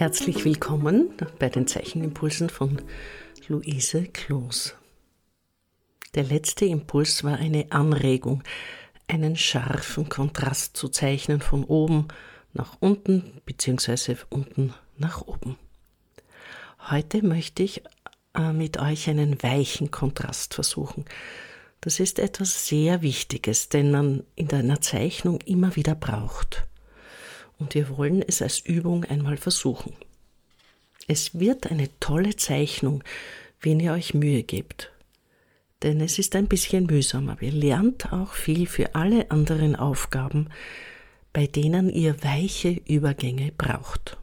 Herzlich willkommen bei den Zeichenimpulsen von Luise Kloos. Der letzte Impuls war eine Anregung, einen scharfen Kontrast zu zeichnen von oben nach unten bzw. unten nach oben. Heute möchte ich äh, mit euch einen weichen Kontrast versuchen. Das ist etwas sehr Wichtiges, den man in einer Zeichnung immer wieder braucht. Und wir wollen es als Übung einmal versuchen. Es wird eine tolle Zeichnung, wenn ihr euch Mühe gebt. Denn es ist ein bisschen mühsam, aber ihr lernt auch viel für alle anderen Aufgaben, bei denen ihr weiche Übergänge braucht.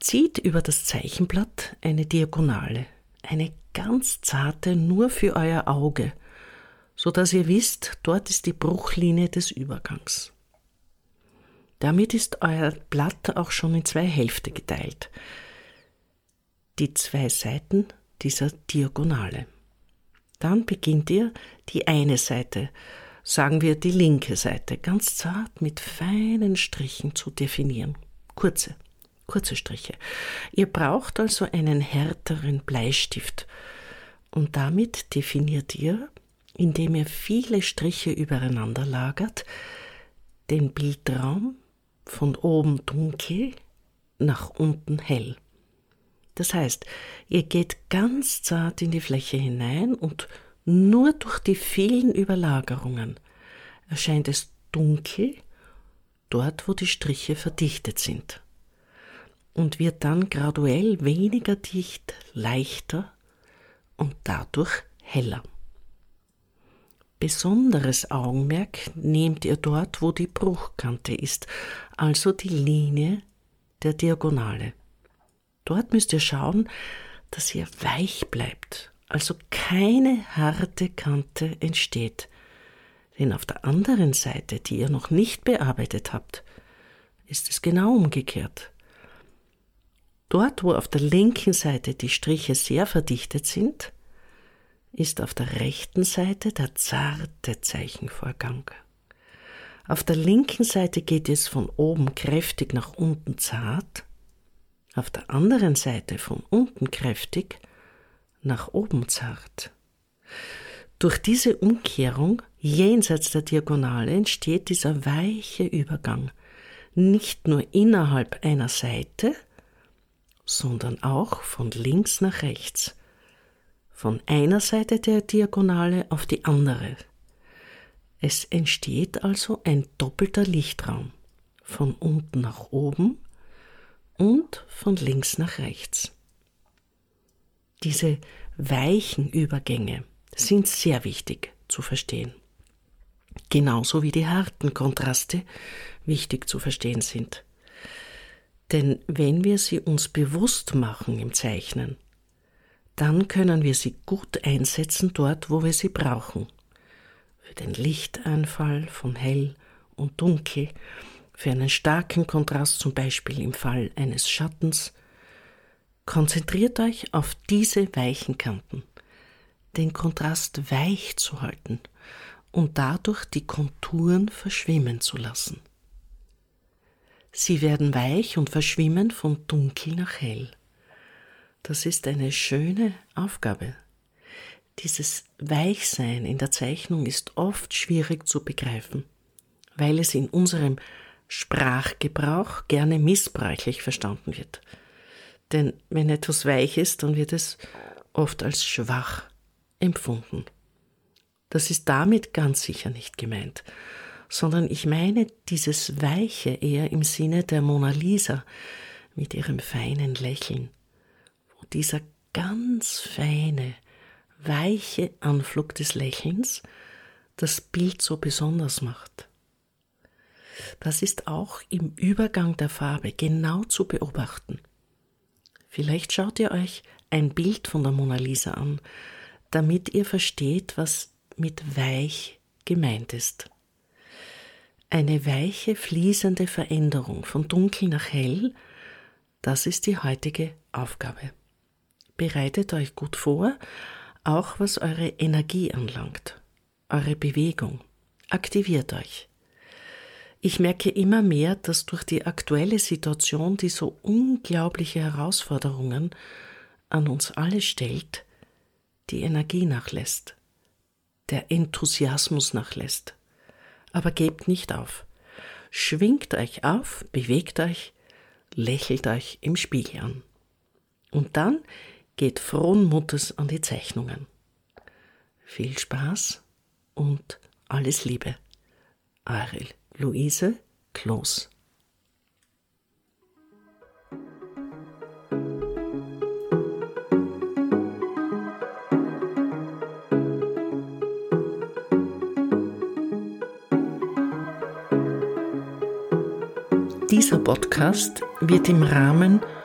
Zieht über das Zeichenblatt eine Diagonale, eine ganz zarte nur für euer Auge, so dass ihr wisst, dort ist die Bruchlinie des Übergangs. Damit ist euer Blatt auch schon in zwei Hälfte geteilt. Die zwei Seiten dieser Diagonale. Dann beginnt ihr die eine Seite, sagen wir die linke Seite, ganz zart mit feinen Strichen zu definieren. Kurze, kurze Striche. Ihr braucht also einen härteren Bleistift. Und damit definiert ihr, indem ihr viele Striche übereinander lagert, den Bildraum von oben dunkel nach unten hell. Das heißt, ihr geht ganz zart in die Fläche hinein und nur durch die vielen Überlagerungen erscheint es dunkel dort, wo die Striche verdichtet sind und wird dann graduell weniger dicht, leichter und dadurch heller. Besonderes Augenmerk nehmt ihr dort, wo die Bruchkante ist, also die Linie der Diagonale. Dort müsst ihr schauen, dass ihr weich bleibt, also keine harte Kante entsteht. Denn auf der anderen Seite, die ihr noch nicht bearbeitet habt, ist es genau umgekehrt. Dort, wo auf der linken Seite die Striche sehr verdichtet sind, ist auf der rechten Seite der zarte Zeichenvorgang. Auf der linken Seite geht es von oben kräftig nach unten zart, auf der anderen Seite von unten kräftig nach oben zart. Durch diese Umkehrung jenseits der Diagonale entsteht dieser weiche Übergang, nicht nur innerhalb einer Seite, sondern auch von links nach rechts von einer Seite der Diagonale auf die andere. Es entsteht also ein doppelter Lichtraum von unten nach oben und von links nach rechts. Diese weichen Übergänge sind sehr wichtig zu verstehen. Genauso wie die harten Kontraste wichtig zu verstehen sind. Denn wenn wir sie uns bewusst machen im Zeichnen, dann können wir sie gut einsetzen dort, wo wir sie brauchen. Für den Lichteinfall von hell und dunkel, für einen starken Kontrast zum Beispiel im Fall eines Schattens. Konzentriert euch auf diese weichen Kanten, den Kontrast weich zu halten und dadurch die Konturen verschwimmen zu lassen. Sie werden weich und verschwimmen von dunkel nach hell. Das ist eine schöne Aufgabe. Dieses Weichsein in der Zeichnung ist oft schwierig zu begreifen, weil es in unserem Sprachgebrauch gerne missbräuchlich verstanden wird. Denn wenn etwas weich ist, dann wird es oft als schwach empfunden. Das ist damit ganz sicher nicht gemeint, sondern ich meine dieses Weiche eher im Sinne der Mona Lisa mit ihrem feinen Lächeln, dieser ganz feine, weiche Anflug des Lächelns das Bild so besonders macht. Das ist auch im Übergang der Farbe genau zu beobachten. Vielleicht schaut ihr euch ein Bild von der Mona Lisa an, damit ihr versteht, was mit weich gemeint ist. Eine weiche, fließende Veränderung von dunkel nach hell, das ist die heutige Aufgabe. Bereitet euch gut vor, auch was eure Energie anlangt, eure Bewegung. Aktiviert euch. Ich merke immer mehr, dass durch die aktuelle Situation, die so unglaubliche Herausforderungen an uns alle stellt, die Energie nachlässt, der Enthusiasmus nachlässt. Aber gebt nicht auf. Schwingt euch auf, bewegt euch, lächelt euch im Spiegel an. Und dann geht frohen Mutes an die Zeichnungen. Viel Spaß und alles Liebe. Eure Luise Kloß. Dieser Podcast wird im Rahmen